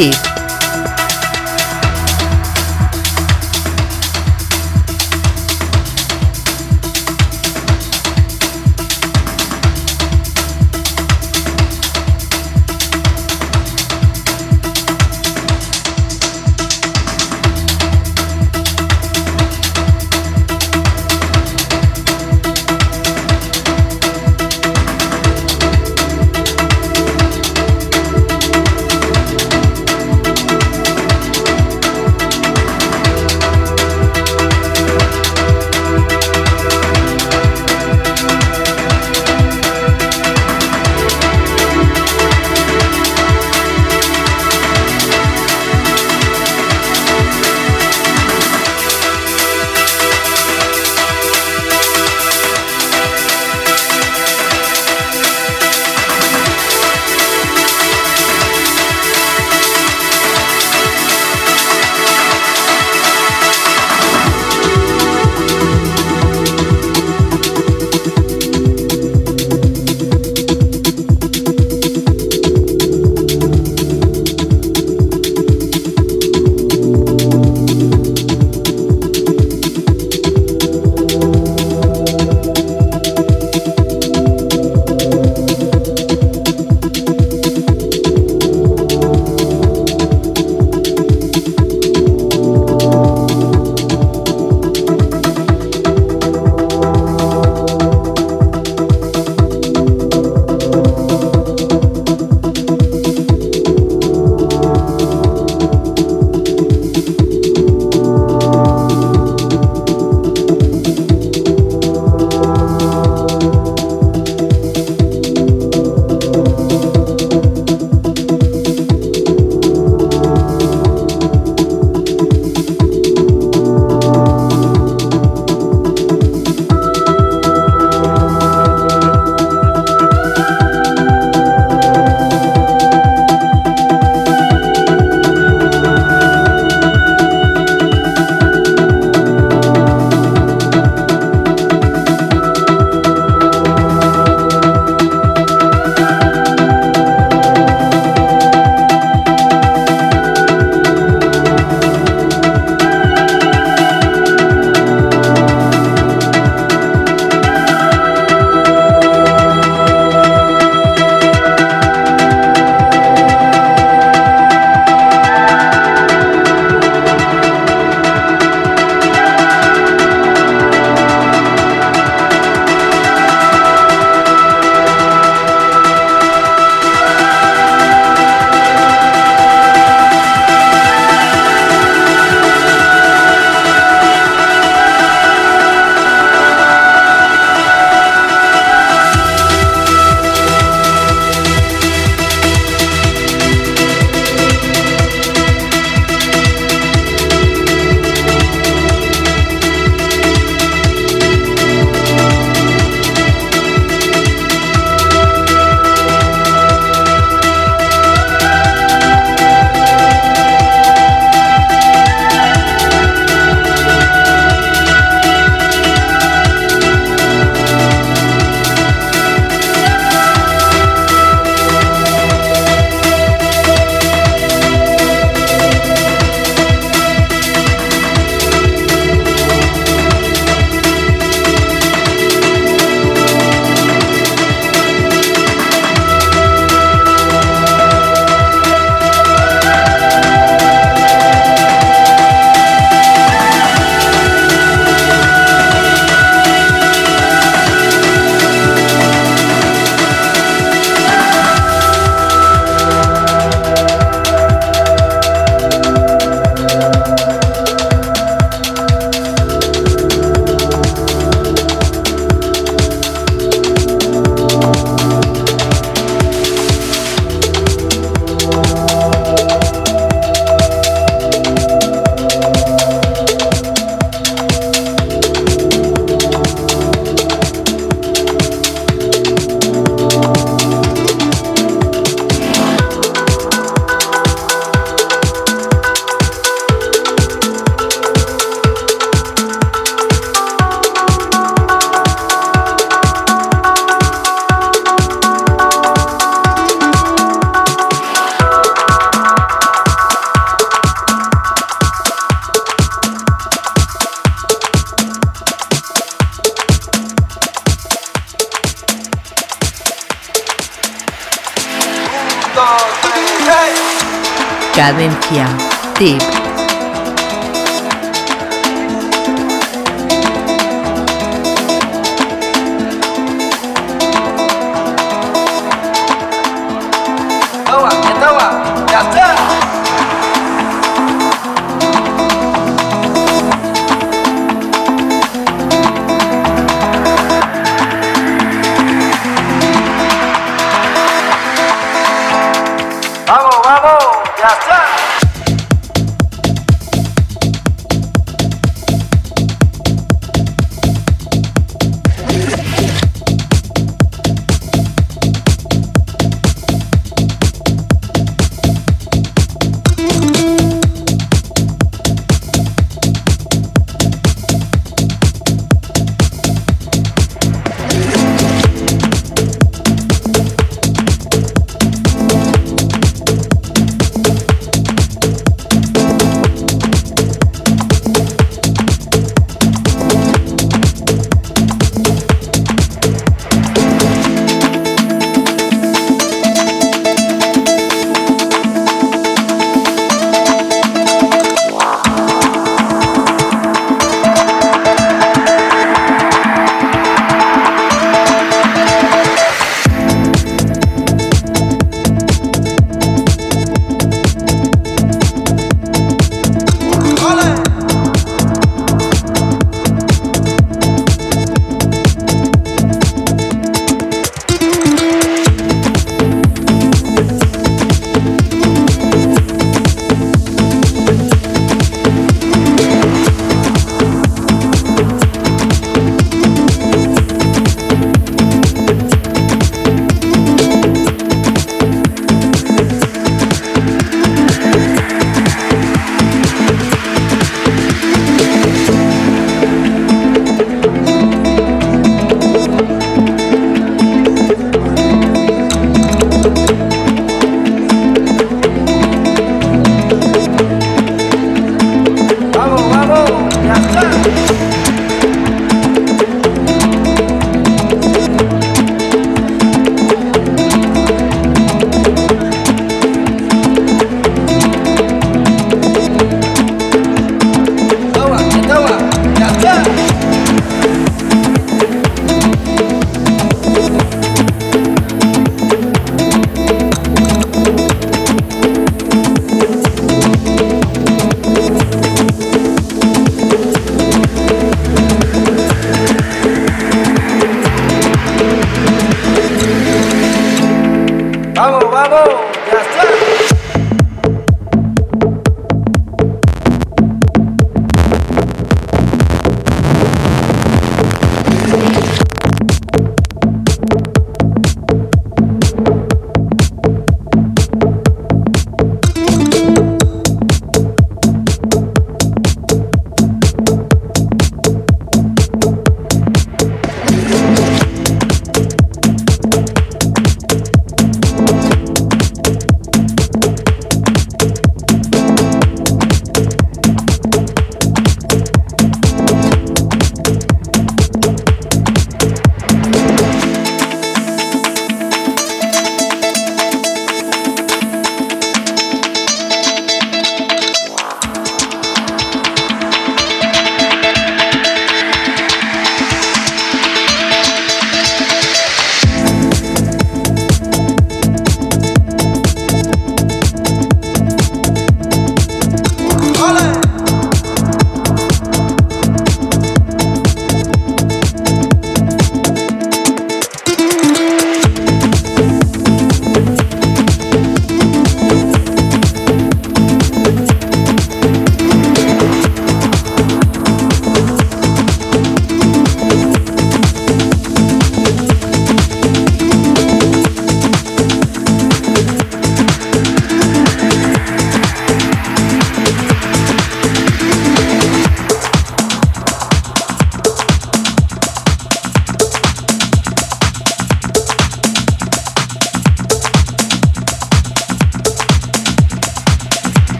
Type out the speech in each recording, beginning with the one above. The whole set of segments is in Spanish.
Deep.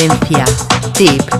Valencia. Tip.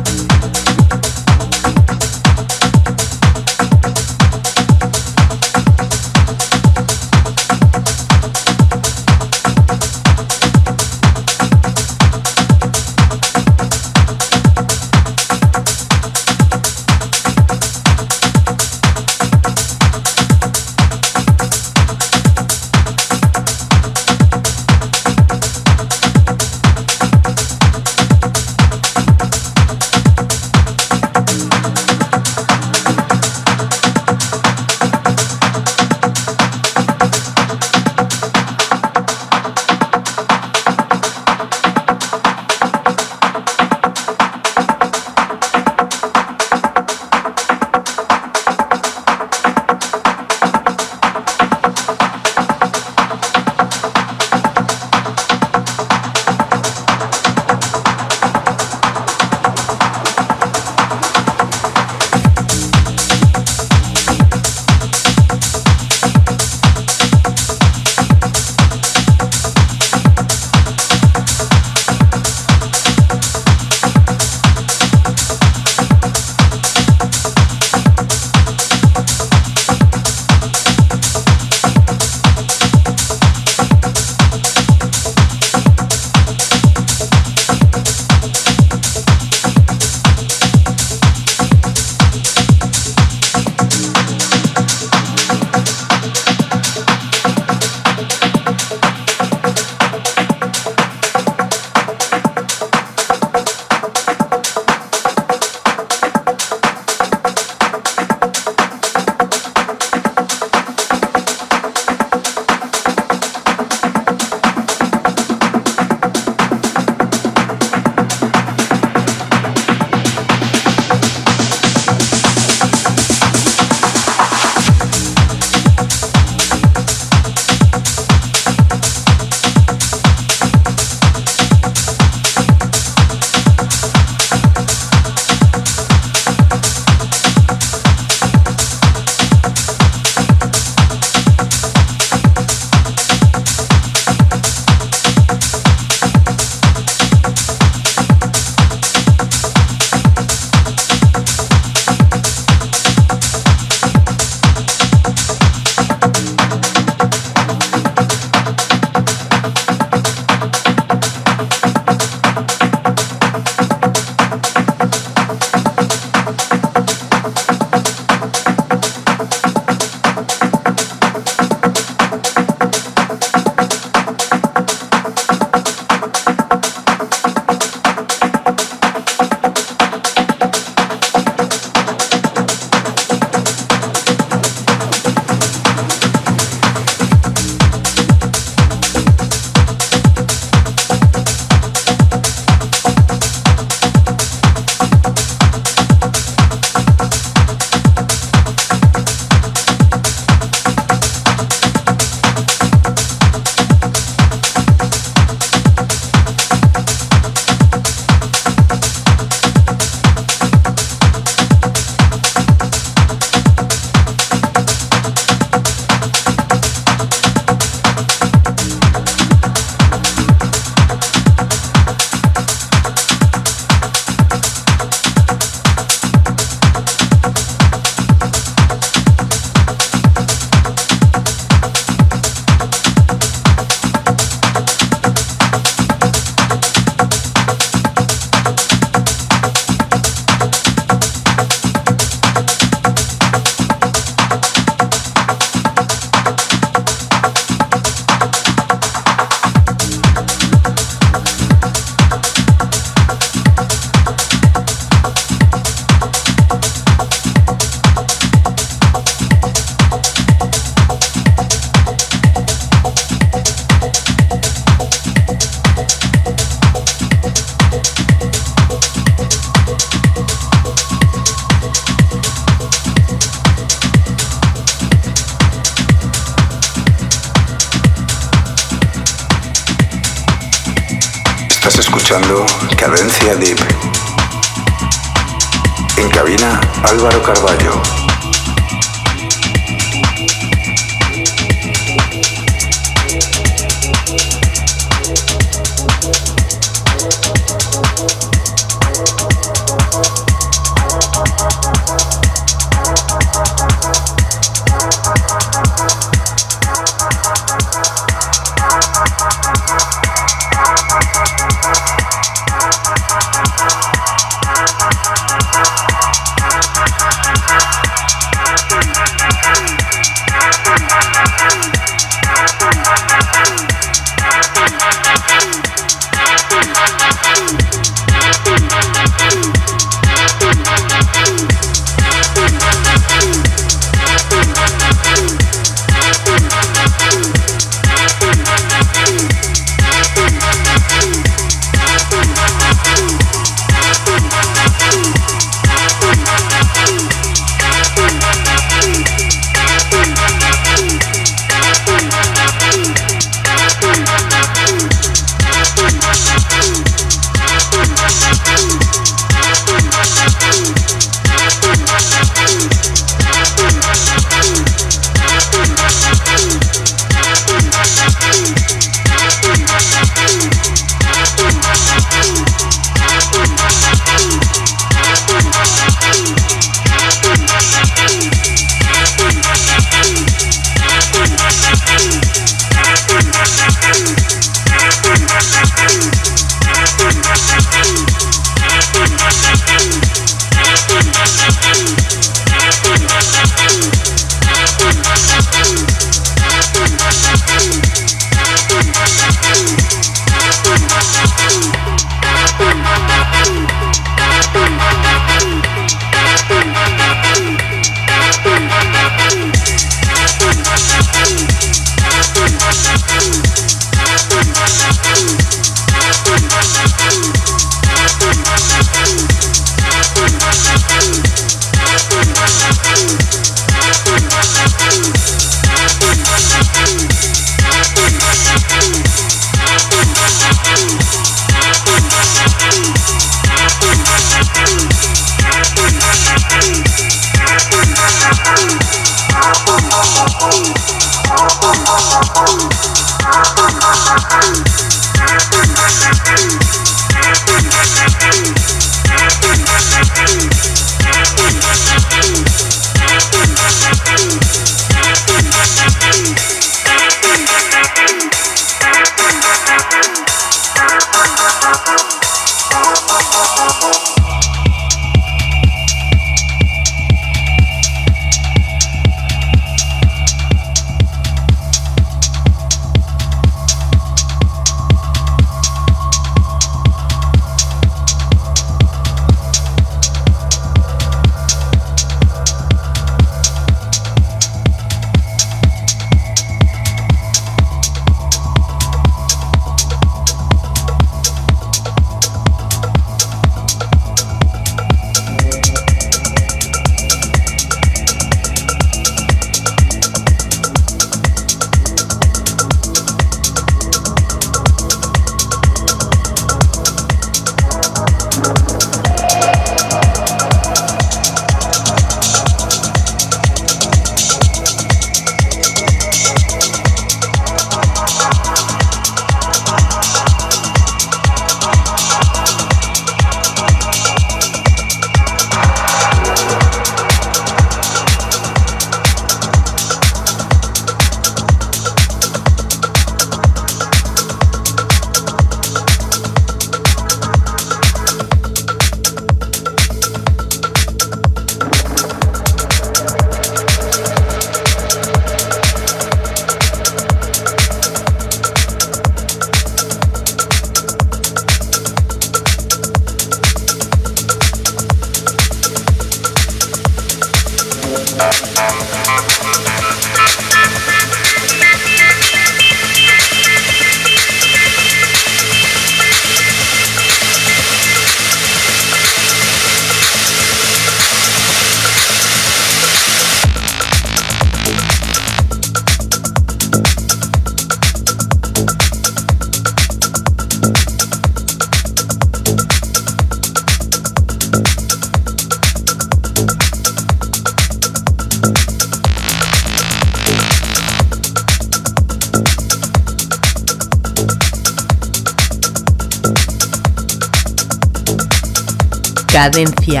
Cadencia.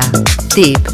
Tip.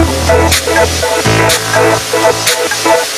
Thank you.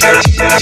Thank Thank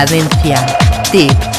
Cadencia. Tip.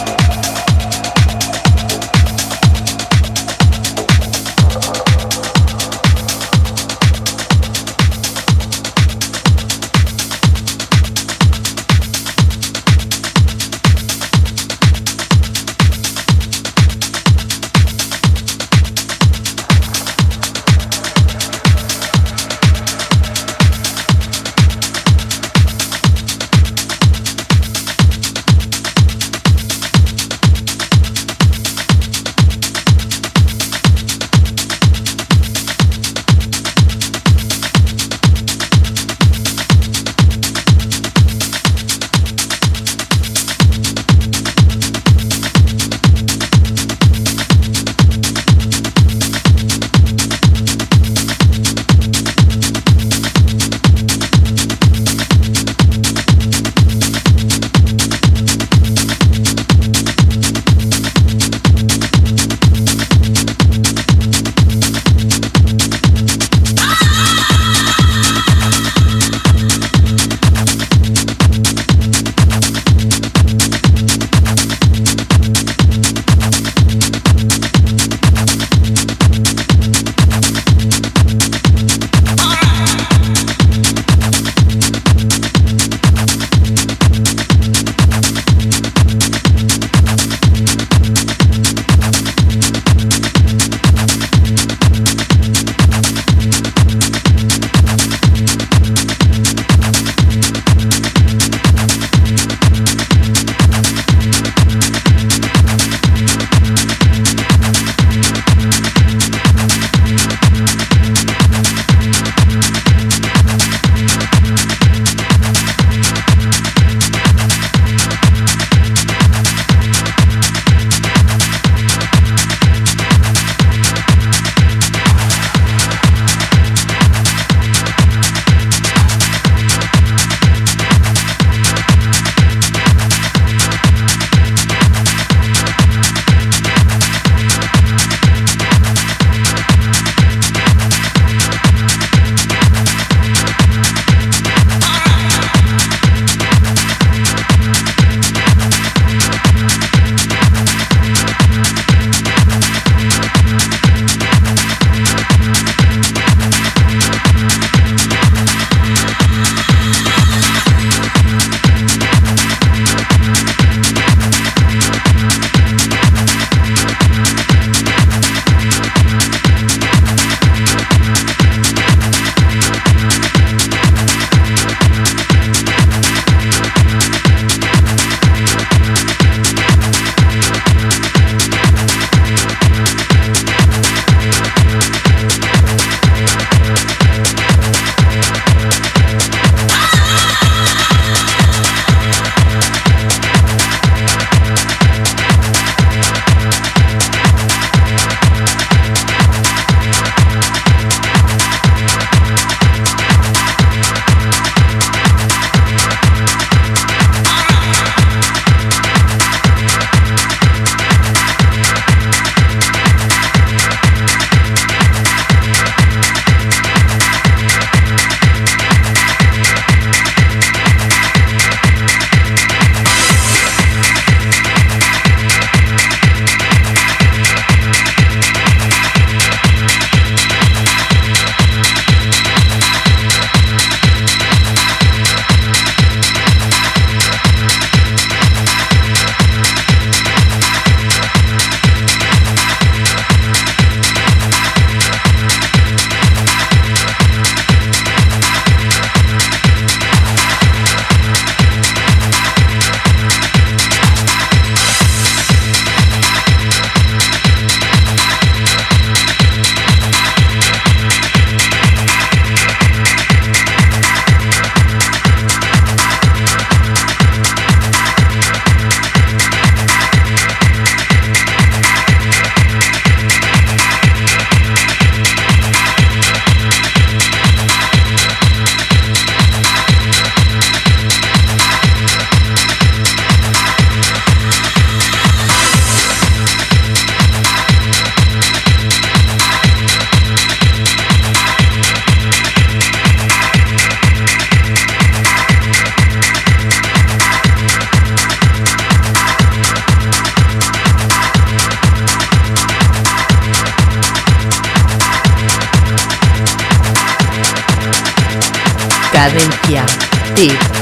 Deep.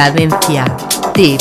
Cadencia. Tip.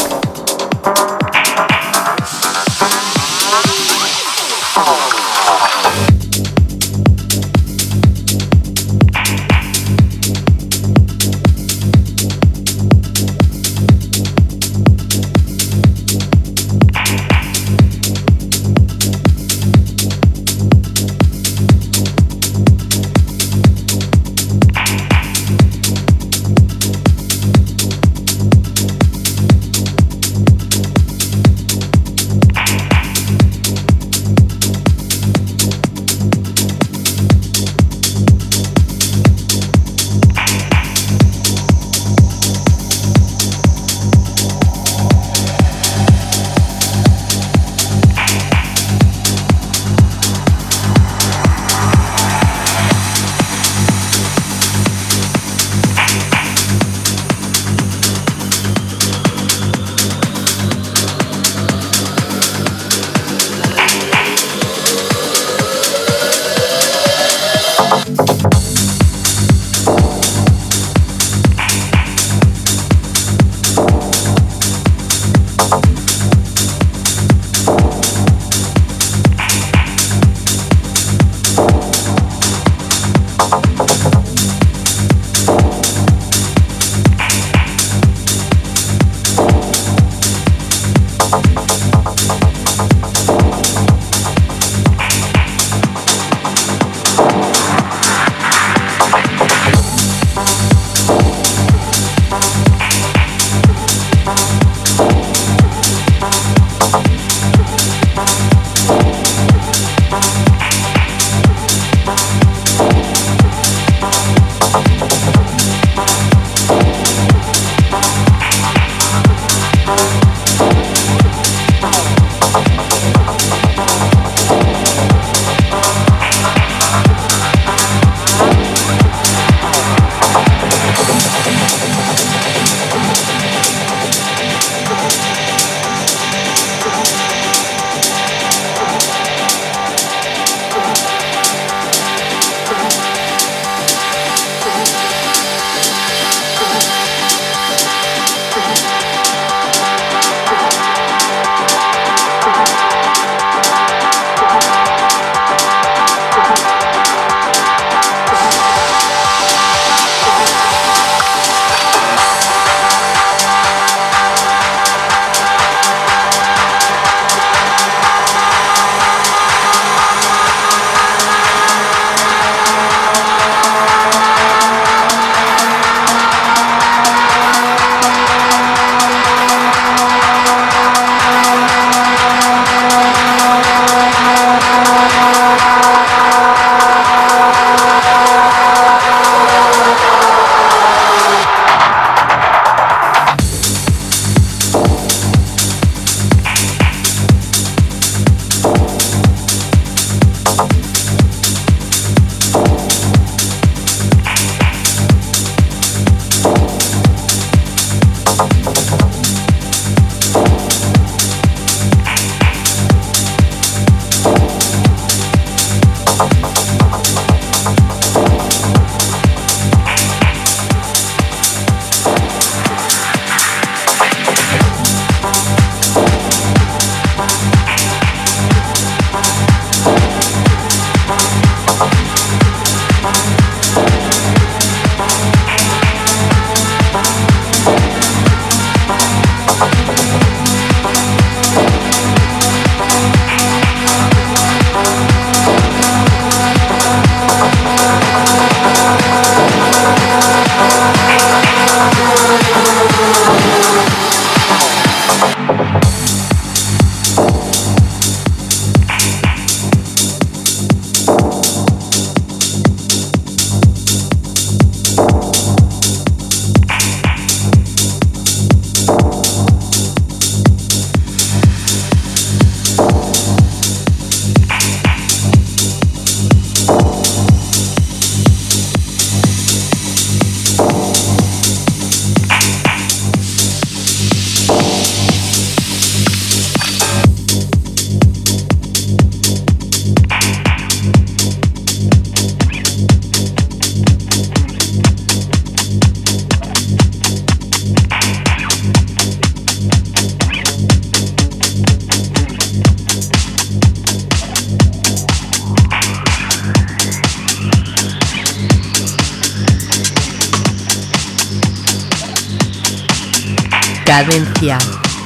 Cadencia.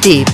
Tip.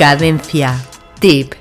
Cadencia. Tip.